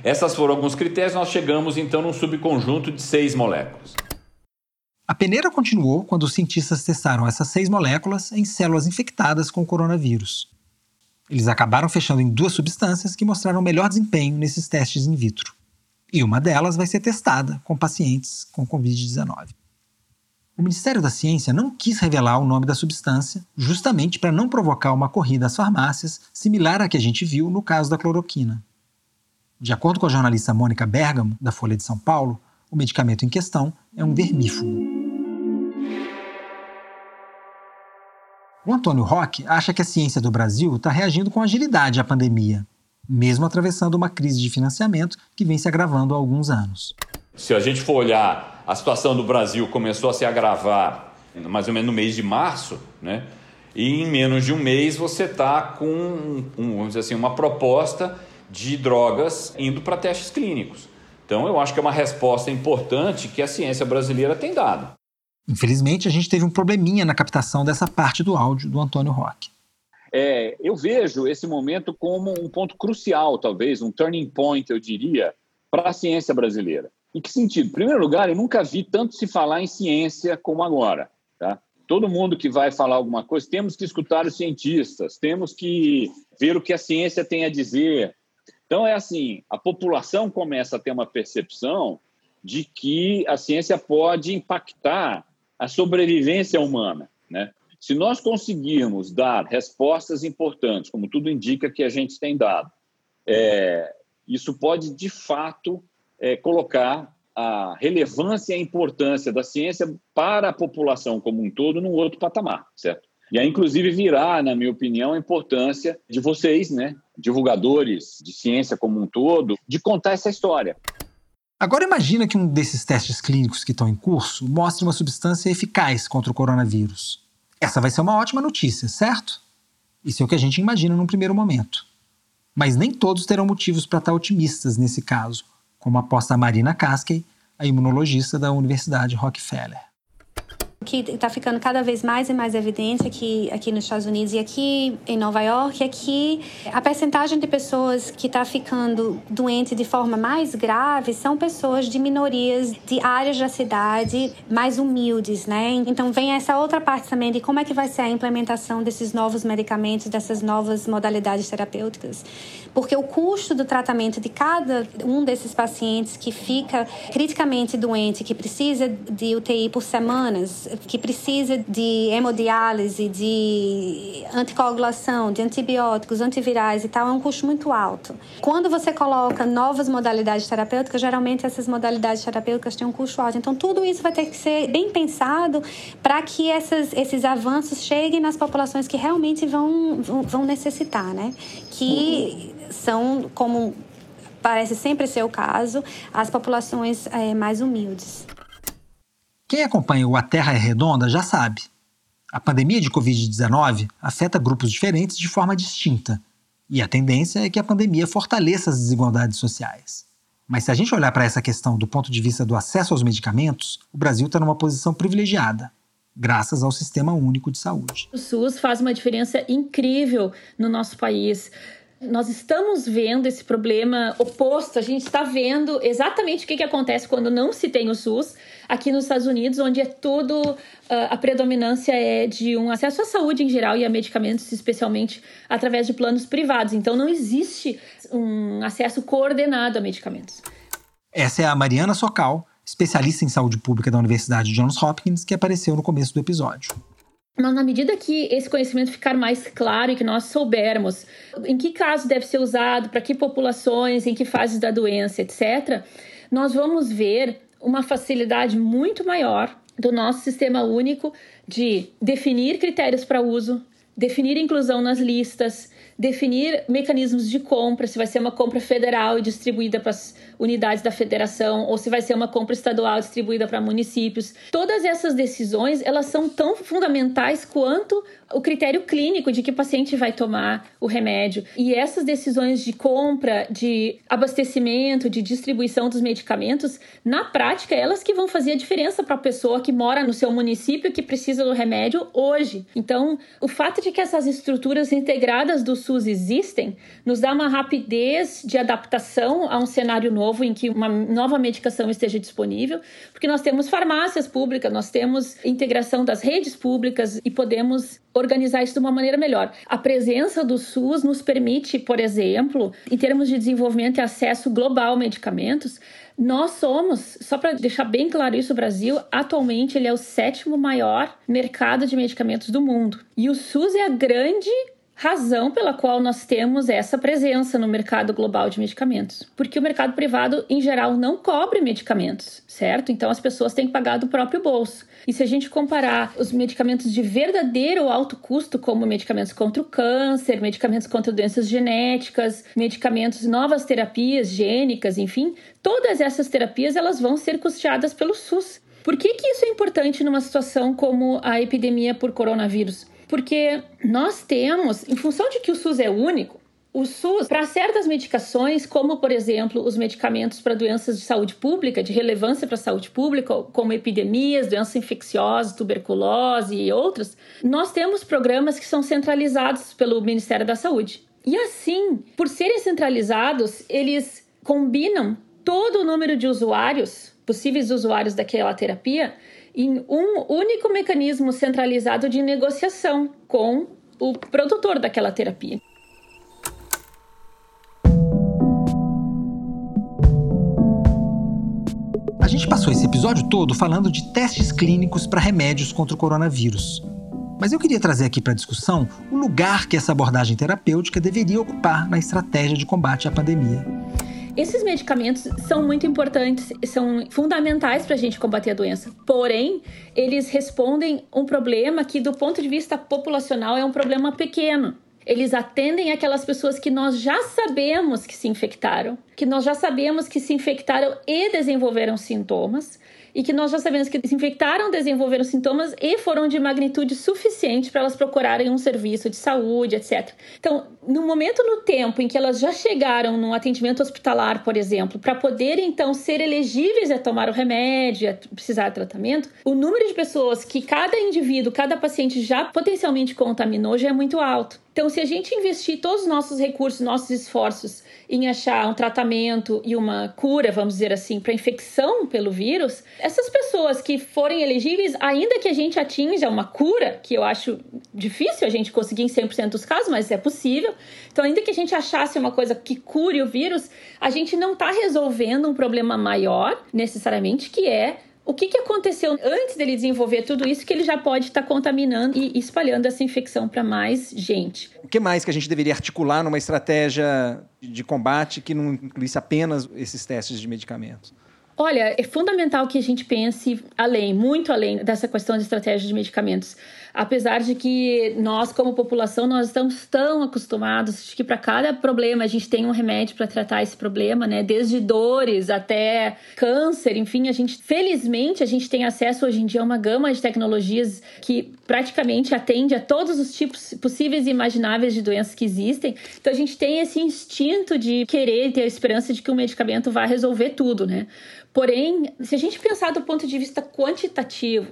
Essas foram alguns critérios, nós chegamos então num subconjunto de seis moléculas. A peneira continuou quando os cientistas testaram essas seis moléculas em células infectadas com o coronavírus. Eles acabaram fechando em duas substâncias que mostraram melhor desempenho nesses testes in vitro. E uma delas vai ser testada com pacientes com Covid-19. O Ministério da Ciência não quis revelar o nome da substância, justamente para não provocar uma corrida às farmácias similar à que a gente viu no caso da cloroquina. De acordo com a jornalista Mônica Bergamo, da Folha de São Paulo, o medicamento em questão é um vermífugo. O Antônio Roque acha que a ciência do Brasil está reagindo com agilidade à pandemia, mesmo atravessando uma crise de financiamento que vem se agravando há alguns anos. Se a gente for olhar, a situação do Brasil começou a se agravar mais ou menos no mês de março, né? E em menos de um mês você está com, um, vamos dizer assim, uma proposta de drogas indo para testes clínicos. Então eu acho que é uma resposta importante que a ciência brasileira tem dado. Infelizmente, a gente teve um probleminha na captação dessa parte do áudio do Antônio Roque. É, eu vejo esse momento como um ponto crucial, talvez, um turning point, eu diria, para a ciência brasileira. Em que sentido? Em primeiro lugar, eu nunca vi tanto se falar em ciência como agora. Tá? Todo mundo que vai falar alguma coisa, temos que escutar os cientistas, temos que ver o que a ciência tem a dizer. Então, é assim: a população começa a ter uma percepção de que a ciência pode impactar a sobrevivência humana. Né? Se nós conseguirmos dar respostas importantes, como tudo indica que a gente tem dado, é, isso pode, de fato, é, colocar a relevância e a importância da ciência para a população como um todo num outro patamar, certo? E aí, inclusive, virá, na minha opinião, a importância de vocês, né, divulgadores de ciência como um todo, de contar essa história. Agora imagina que um desses testes clínicos que estão em curso mostre uma substância eficaz contra o coronavírus. Essa vai ser uma ótima notícia, certo? Isso é o que a gente imagina num primeiro momento. Mas nem todos terão motivos para estar otimistas nesse caso, como aposta a Marina Kaskey, a imunologista da Universidade Rockefeller que está ficando cada vez mais e mais evidente aqui, aqui nos Estados Unidos e aqui em Nova York é que a percentagem de pessoas que está ficando doente de forma mais grave são pessoas de minorias de áreas da cidade mais humildes, né? Então vem essa outra parte também de como é que vai ser a implementação desses novos medicamentos, dessas novas modalidades terapêuticas porque o custo do tratamento de cada um desses pacientes que fica criticamente doente, que precisa de UTI por semanas, que precisa de hemodiálise, de anticoagulação, de antibióticos, antivirais e tal, é um custo muito alto. Quando você coloca novas modalidades terapêuticas, geralmente essas modalidades terapêuticas têm um custo alto. Então, tudo isso vai ter que ser bem pensado para que essas, esses avanços cheguem nas populações que realmente vão, vão, necessitar, né? Que são, como parece sempre ser o caso, as populações é, mais humildes. Quem acompanha o A Terra é Redonda já sabe. A pandemia de Covid-19 afeta grupos diferentes de forma distinta, e a tendência é que a pandemia fortaleça as desigualdades sociais. Mas se a gente olhar para essa questão do ponto de vista do acesso aos medicamentos, o Brasil está numa posição privilegiada, graças ao Sistema Único de Saúde. O SUS faz uma diferença incrível no nosso país. Nós estamos vendo esse problema oposto, a gente está vendo exatamente o que, que acontece quando não se tem o SUS aqui nos Estados Unidos, onde é tudo, ah, a predominância é de um acesso à saúde em geral e a medicamentos, especialmente através de planos privados. Então não existe um acesso coordenado a medicamentos. Essa é a Mariana Socal, especialista em saúde pública da Universidade Johns Hopkins, que apareceu no começo do episódio. Mas na medida que esse conhecimento ficar mais claro e que nós soubermos em que caso deve ser usado, para que populações, em que fases da doença, etc., nós vamos ver uma facilidade muito maior do nosso sistema único de definir critérios para uso, definir inclusão nas listas, definir mecanismos de compra, se vai ser uma compra federal e distribuída para as unidades da federação ou se vai ser uma compra estadual distribuída para municípios. Todas essas decisões, elas são tão fundamentais quanto o critério clínico de que paciente vai tomar o remédio. E essas decisões de compra, de abastecimento, de distribuição dos medicamentos, na prática, elas que vão fazer a diferença para a pessoa que mora no seu município que precisa do remédio hoje. Então, o fato de que essas estruturas integradas do SUS existem nos dá uma rapidez de adaptação a um cenário novo em que uma nova medicação esteja disponível, porque nós temos farmácias públicas, nós temos integração das redes públicas e podemos organizar isso de uma maneira melhor. A presença do SUS nos permite, por exemplo, em termos de desenvolvimento e acesso global a medicamentos, nós somos, só para deixar bem claro isso, o Brasil atualmente ele é o sétimo maior mercado de medicamentos do mundo. E o SUS é a grande razão pela qual nós temos essa presença no mercado global de medicamentos. Porque o mercado privado, em geral, não cobre medicamentos, certo? Então as pessoas têm que pagar do próprio bolso. E se a gente comparar os medicamentos de verdadeiro alto custo, como medicamentos contra o câncer, medicamentos contra doenças genéticas, medicamentos, novas terapias gênicas, enfim, todas essas terapias elas vão ser custeadas pelo SUS. Por que, que isso é importante numa situação como a epidemia por coronavírus? Porque nós temos, em função de que o SUS é único, o SUS, para certas medicações, como por exemplo os medicamentos para doenças de saúde pública, de relevância para a saúde pública, como epidemias, doenças infecciosas, tuberculose e outras, nós temos programas que são centralizados pelo Ministério da Saúde. E assim, por serem centralizados, eles combinam todo o número de usuários possíveis usuários daquela terapia em um único mecanismo centralizado de negociação com o produtor daquela terapia. A gente passou esse episódio todo falando de testes clínicos para remédios contra o coronavírus. Mas eu queria trazer aqui para discussão o lugar que essa abordagem terapêutica deveria ocupar na estratégia de combate à pandemia. Esses medicamentos são muito importantes, são fundamentais para a gente combater a doença. Porém, eles respondem um problema que, do ponto de vista populacional, é um problema pequeno eles atendem aquelas pessoas que nós já sabemos que se infectaram, que nós já sabemos que se infectaram e desenvolveram sintomas, e que nós já sabemos que se infectaram, desenvolveram sintomas e foram de magnitude suficiente para elas procurarem um serviço de saúde, etc. Então, no momento no tempo em que elas já chegaram no atendimento hospitalar, por exemplo, para poderem então ser elegíveis a tomar o remédio, a precisar de tratamento, o número de pessoas que cada indivíduo, cada paciente já potencialmente contaminou já é muito alto. Então, se a gente investir todos os nossos recursos, nossos esforços em achar um tratamento e uma cura, vamos dizer assim, para infecção pelo vírus, essas pessoas que forem elegíveis, ainda que a gente atinja uma cura, que eu acho difícil a gente conseguir em 100% dos casos, mas é possível. Então, ainda que a gente achasse uma coisa que cure o vírus, a gente não está resolvendo um problema maior, necessariamente, que é o que, que aconteceu antes dele desenvolver tudo isso que ele já pode estar tá contaminando e espalhando essa infecção para mais gente? O que mais que a gente deveria articular numa estratégia de combate que não incluísse apenas esses testes de medicamentos? Olha, é fundamental que a gente pense além, muito além dessa questão de estratégia de medicamentos apesar de que nós, como população, nós estamos tão acostumados que para cada problema a gente tem um remédio para tratar esse problema, né? Desde dores até câncer, enfim, a gente, felizmente, a gente tem acesso hoje em dia a uma gama de tecnologias que praticamente atende a todos os tipos possíveis e imagináveis de doenças que existem. Então a gente tem esse instinto de querer ter a esperança de que o medicamento vai resolver tudo, né? Porém, se a gente pensar do ponto de vista quantitativo,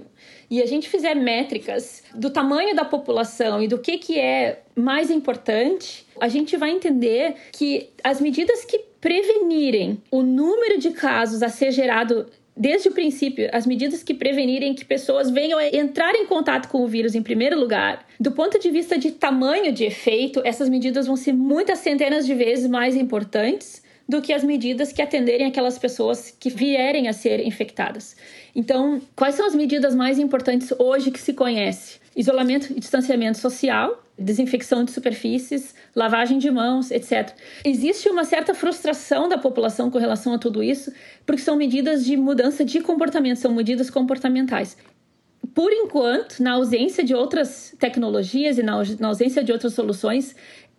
e a gente fizer métricas do tamanho da população e do que, que é mais importante, a gente vai entender que as medidas que prevenirem o número de casos a ser gerado desde o princípio, as medidas que prevenirem que pessoas venham a entrar em contato com o vírus em primeiro lugar, do ponto de vista de tamanho de efeito, essas medidas vão ser muitas centenas de vezes mais importantes do que as medidas que atenderem aquelas pessoas que vierem a ser infectadas. Então, quais são as medidas mais importantes hoje que se conhece? Isolamento e distanciamento social, desinfecção de superfícies, lavagem de mãos, etc. Existe uma certa frustração da população com relação a tudo isso, porque são medidas de mudança de comportamento, são medidas comportamentais. Por enquanto, na ausência de outras tecnologias e na ausência de outras soluções,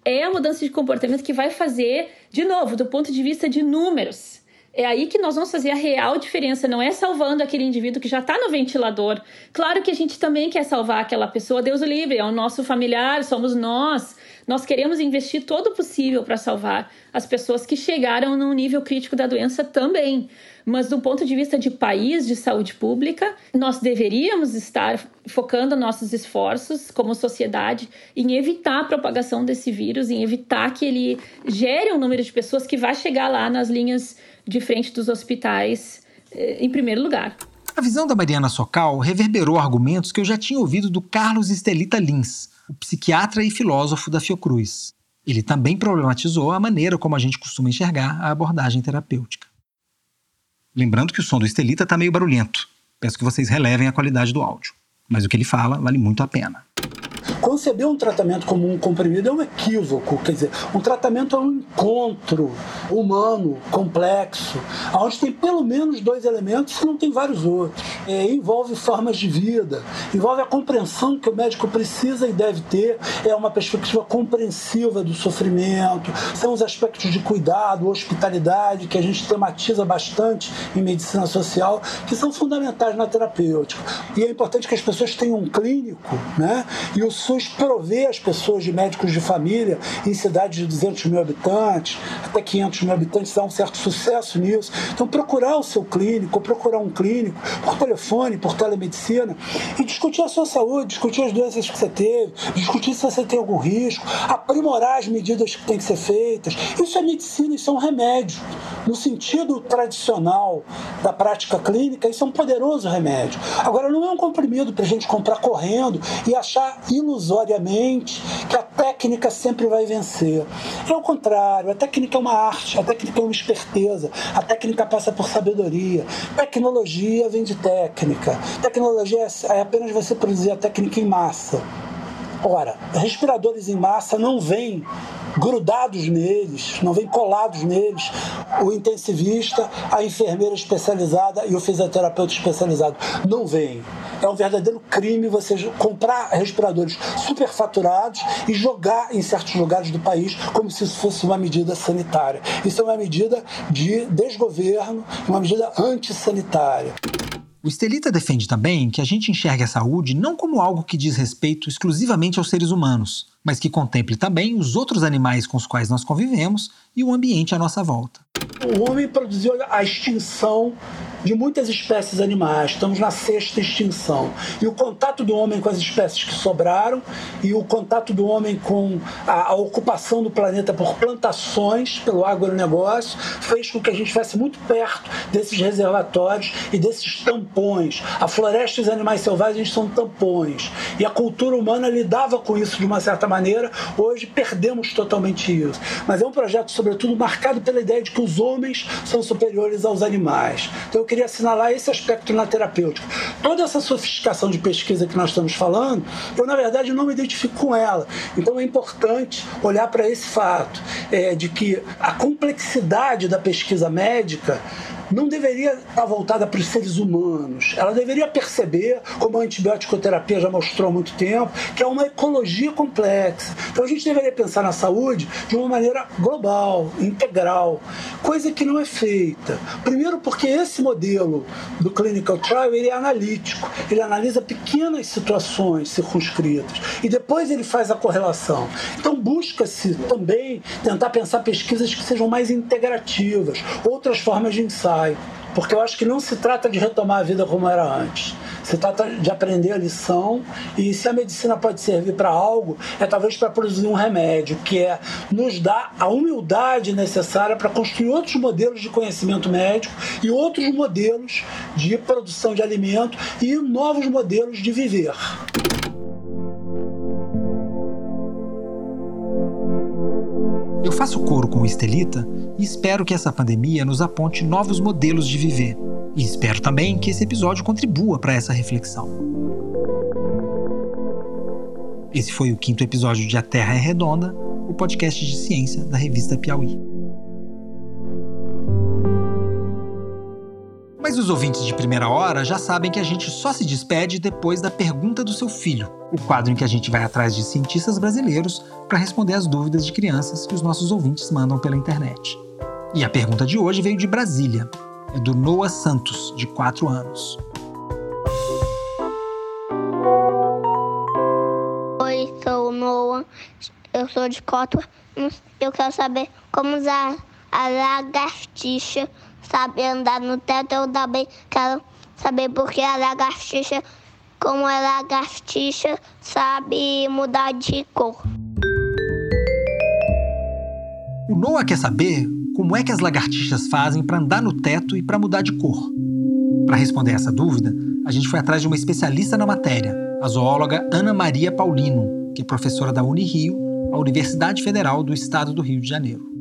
é a mudança de comportamento que vai fazer, de novo, do ponto de vista de números. É aí que nós vamos fazer a real diferença, não é salvando aquele indivíduo que já está no ventilador. Claro que a gente também quer salvar aquela pessoa, Deus o livre, é o nosso familiar, somos nós. Nós queremos investir todo o possível para salvar as pessoas que chegaram num nível crítico da doença também. Mas do ponto de vista de país, de saúde pública, nós deveríamos estar focando nossos esforços como sociedade em evitar a propagação desse vírus, em evitar que ele gere um número de pessoas que vai chegar lá nas linhas de frente dos hospitais eh, em primeiro lugar. A visão da Mariana Socal reverberou argumentos que eu já tinha ouvido do Carlos Estelita Lins, o psiquiatra e filósofo da Fiocruz. Ele também problematizou a maneira como a gente costuma enxergar a abordagem terapêutica. Lembrando que o som do Estelita está meio barulhento. Peço que vocês relevem a qualidade do áudio. Mas o que ele fala vale muito a pena. Conceber um tratamento como um comprimido é um equívoco, quer dizer, um tratamento é um encontro humano, complexo, onde tem pelo menos dois elementos e não tem vários outros. É, envolve formas de vida, envolve a compreensão que o médico precisa e deve ter, é uma perspectiva compreensiva do sofrimento, são os aspectos de cuidado, hospitalidade, que a gente tematiza bastante em medicina social, que são fundamentais na terapêutica. E é importante que as pessoas tenham um clínico, né? E o SUS Prover as pessoas de médicos de família em cidades de 200 mil habitantes, até 500 mil habitantes, dá um certo sucesso nisso. Então, procurar o seu clínico, procurar um clínico por telefone, por telemedicina e discutir a sua saúde, discutir as doenças que você teve, discutir se você tem algum risco, aprimorar as medidas que têm que ser feitas. Isso é medicina, isso é um remédio. No sentido tradicional da prática clínica, isso é um poderoso remédio. Agora, não é um comprimido para a gente comprar correndo e achar ilusoriamente que a técnica sempre vai vencer. É o contrário, a técnica é uma arte, a técnica é uma esperteza, a técnica passa por sabedoria. Tecnologia vem de técnica. Tecnologia é apenas você produzir a técnica em massa. Ora, respiradores em massa não vêm grudados neles, não vêm colados neles o intensivista, a enfermeira especializada e o fisioterapeuta especializado. Não vem. É um verdadeiro crime você comprar respiradores superfaturados e jogar em certos lugares do país como se isso fosse uma medida sanitária. Isso é uma medida de desgoverno, uma medida antissanitária. O Estelita defende também que a gente enxergue a saúde não como algo que diz respeito exclusivamente aos seres humanos, mas que contemple também os outros animais com os quais nós convivemos e o ambiente à nossa volta. O homem produziu a extinção de muitas espécies animais. Estamos na sexta extinção. E o contato do homem com as espécies que sobraram e o contato do homem com a, a ocupação do planeta por plantações, pelo agronegócio, fez com que a gente estivesse muito perto desses reservatórios e desses tampões. A floresta e os animais selvagens são tampões. E a cultura humana lidava com isso de uma certa maneira. Hoje perdemos totalmente isso. Mas é um projeto, sobretudo, marcado pela ideia de que os homens são superiores aos animais. Então eu queria assinalar esse aspecto na terapêutica. Toda essa sofisticação de pesquisa que nós estamos falando, eu na verdade não me identifico com ela. Então é importante olhar para esse fato é, de que a complexidade da pesquisa médica não deveria estar voltada para os seres humanos. Ela deveria perceber, como a antibiótico-terapia já mostrou há muito tempo, que é uma ecologia complexa. Então a gente deveria pensar na saúde de uma maneira global, integral, coisa que não é feita. Primeiro porque esse modelo do clinical trial ele é analítico, ele analisa pequenas situações circunscritas e depois ele faz a correlação. Então busca-se também tentar pensar pesquisas que sejam mais integrativas, outras formas de ensaio porque eu acho que não se trata de retomar a vida como era antes. Se trata de aprender a lição e se a medicina pode servir para algo, é talvez para produzir um remédio, que é nos dar a humildade necessária para construir outros modelos de conhecimento médico e outros modelos de produção de alimento e novos modelos de viver. Eu faço coro com o Estelita e espero que essa pandemia nos aponte novos modelos de viver. E espero também que esse episódio contribua para essa reflexão. Esse foi o quinto episódio de A Terra é Redonda, o podcast de ciência da revista Piauí. Os ouvintes de primeira hora já sabem que a gente só se despede depois da pergunta do seu filho, o quadro em que a gente vai atrás de cientistas brasileiros para responder as dúvidas de crianças que os nossos ouvintes mandam pela internet. E a pergunta de hoje veio de Brasília. É do Noah Santos, de 4 anos. Oi, sou o Noah. Eu sou de Cótua. Eu quero saber como usar a lagartixa sabe andar no teto, eu também quero saber porque a lagartixa, como é lagartixa, sabe mudar de cor. O Noah quer saber como é que as lagartixas fazem para andar no teto e para mudar de cor. Para responder essa dúvida, a gente foi atrás de uma especialista na matéria, a zoóloga Ana Maria Paulino, que é professora da Unirio, a Universidade Federal do Estado do Rio de Janeiro.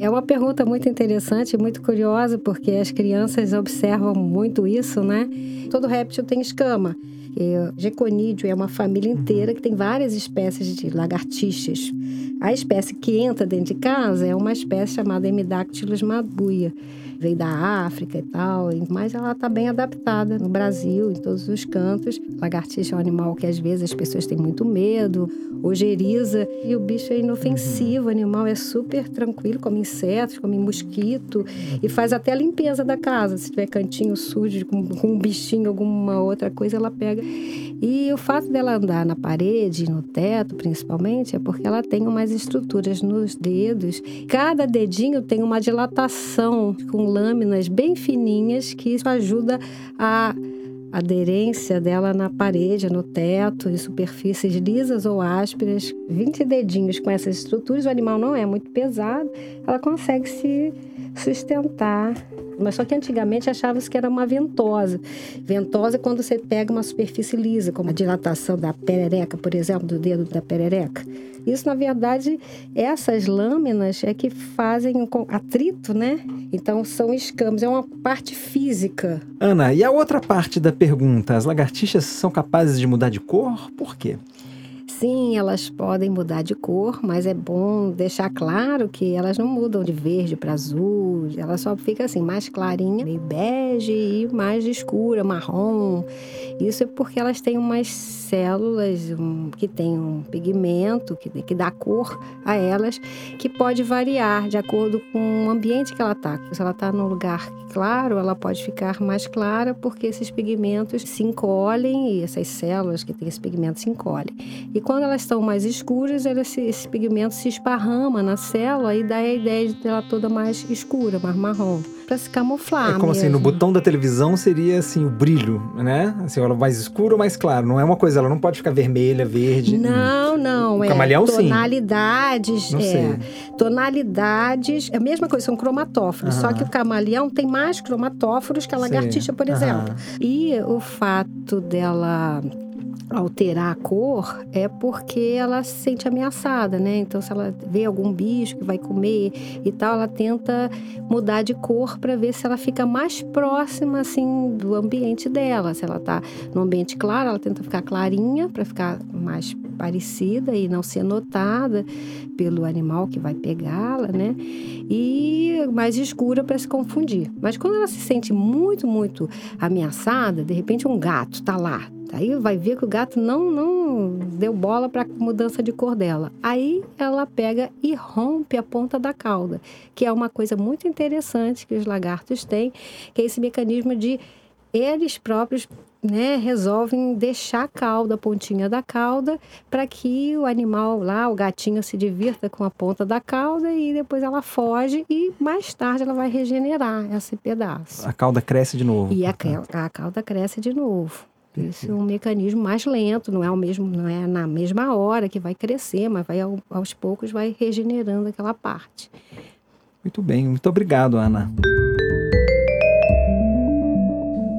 É uma pergunta muito interessante, muito curiosa, porque as crianças observam muito isso, né? Todo réptil tem escama. E geconídeo é uma família inteira que tem várias espécies de lagartixas. A espécie que entra dentro de casa é uma espécie chamada Hemidactylus mabuia veio da África e tal, mas ela está bem adaptada no Brasil, em todos os cantos. Lagartixa é um animal que às vezes as pessoas têm muito medo, ojeriza, e o bicho é inofensivo, o animal é super tranquilo, come insetos, come mosquito e faz até a limpeza da casa. Se tiver cantinho sujo com, com um bichinho, alguma outra coisa, ela pega. E o fato dela andar na parede, no teto principalmente, é porque ela tem umas estruturas nos dedos. Cada dedinho tem uma dilatação com lâminas bem fininhas que isso ajuda a aderência dela na parede, no teto, em superfícies lisas ou ásperas. 20 dedinhos com essas estruturas, o animal não é muito pesado, ela consegue se sustentar. Mas só que antigamente achava-se que era uma ventosa. Ventosa é quando você pega uma superfície lisa, como a dilatação da perereca, por exemplo, do dedo da perereca. Isso, na verdade, essas lâminas é que fazem atrito, né? Então, são escamas, é uma parte física. Ana, e a outra parte da pergunta? As lagartixas são capazes de mudar de cor? Por quê? Sim, elas podem mudar de cor, mas é bom deixar claro que elas não mudam de verde para azul, ela só fica assim, mais clarinha, meio bege e mais escura, marrom. Isso é porque elas têm umas células um, que têm um pigmento que, que dá cor a elas, que pode variar de acordo com o ambiente que ela está. Se ela está num lugar claro, ela pode ficar mais clara porque esses pigmentos se encolhem e essas células que têm esse pigmento se encolhem. E quando elas estão mais escuras, esse, esse pigmento se esparrama na célula e dá a ideia de ela toda mais escura, mais marrom, para se camuflar. É como mesmo. assim, no botão da televisão seria assim o brilho, né? Assim, ela mais escuro ou mais claro. Não é uma coisa, ela não pode ficar vermelha, verde. Não, não. O é camaleão, sim. tonalidades. Não é, sei. Tonalidades. É a mesma coisa, são cromatóforos. Só Aham. que o camaleão tem mais cromatóforos que a Sim. lagartixa, por Aham. exemplo. E o fato dela alterar a cor é porque ela se sente ameaçada, né? Então, se ela vê algum bicho que vai comer e tal, ela tenta mudar de cor para ver se ela fica mais próxima, assim, do ambiente dela. Se ela tá no ambiente claro, ela tenta ficar clarinha para ficar mais parecida e não ser notada pelo animal que vai pegá-la, né? E mais escura para se confundir. Mas quando ela se sente muito, muito ameaçada, de repente um gato tá lá, Aí vai ver que o gato não, não deu bola para mudança de cor dela. Aí ela pega e rompe a ponta da cauda, que é uma coisa muito interessante que os lagartos têm, que é esse mecanismo de eles próprios né, resolvem deixar a cauda, a pontinha da cauda, para que o animal lá, o gatinho, se divirta com a ponta da cauda e depois ela foge e mais tarde ela vai regenerar esse pedaço. A cauda cresce de novo. E a, a cauda cresce de novo. Isso é um mecanismo mais lento, não é o mesmo, não é na mesma hora que vai crescer, mas vai ao- aos poucos vai regenerando aquela parte. Muito bem, muito obrigado, Ana.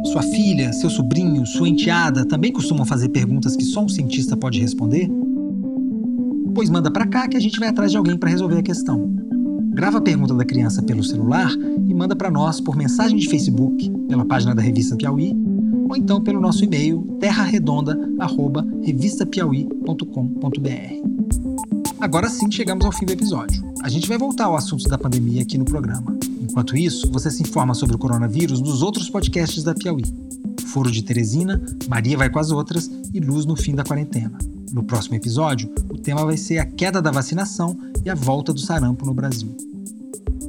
Sua filha, seu sobrinho, sua enteada também costumam fazer perguntas que só um cientista pode responder? Pois manda pra cá que a gente vai atrás de alguém para resolver a questão. Grava a pergunta da criança pelo celular e manda para nós por mensagem de Facebook, pela página da revista Piauí, ou então pelo nosso e-mail terraredonda@revistapiauí.com.br. Agora sim chegamos ao fim do episódio. A gente vai voltar ao assunto da pandemia aqui no programa. Enquanto isso, você se informa sobre o coronavírus nos outros podcasts da Piauí. Foro de Teresina, Maria vai com as outras e Luz no fim da quarentena. No próximo episódio, o tema vai ser a queda da vacinação e a volta do sarampo no Brasil.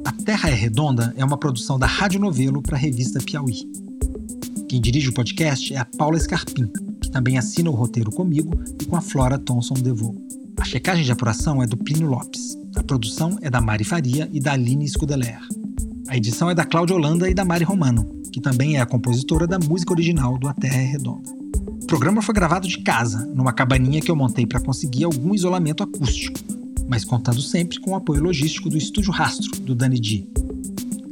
A Terra é Redonda é uma produção da Rádio Novelo para a revista Piauí. Quem dirige o podcast é a Paula Scarpim, que também assina o roteiro comigo e com a Flora Thomson DeVoe. A checagem de apuração é do Plínio Lopes. A produção é da Mari Faria e da Aline Scudeler. A edição é da Cláudia Holanda e da Mari Romano, que também é a compositora da música original do A Terra é Redonda. O programa foi gravado de casa, numa cabaninha que eu montei para conseguir algum isolamento acústico, mas contando sempre com o apoio logístico do Estúdio Rastro, do Dani Di.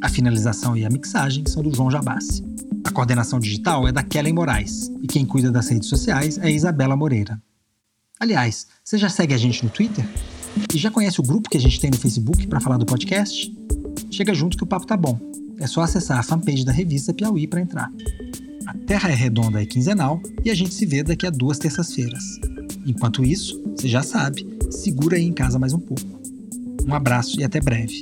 A finalização e a mixagem são do João Jabassi. A coordenação digital é da Kellen Moraes, e quem cuida das redes sociais é Isabela Moreira. Aliás, você já segue a gente no Twitter? E já conhece o grupo que a gente tem no Facebook para falar do podcast? Chega junto que o papo tá bom. É só acessar a fanpage da revista Piauí para entrar. A Terra é Redonda é quinzenal e a gente se vê daqui a duas terças-feiras. Enquanto isso, você já sabe, segura aí em casa mais um pouco. Um abraço e até breve.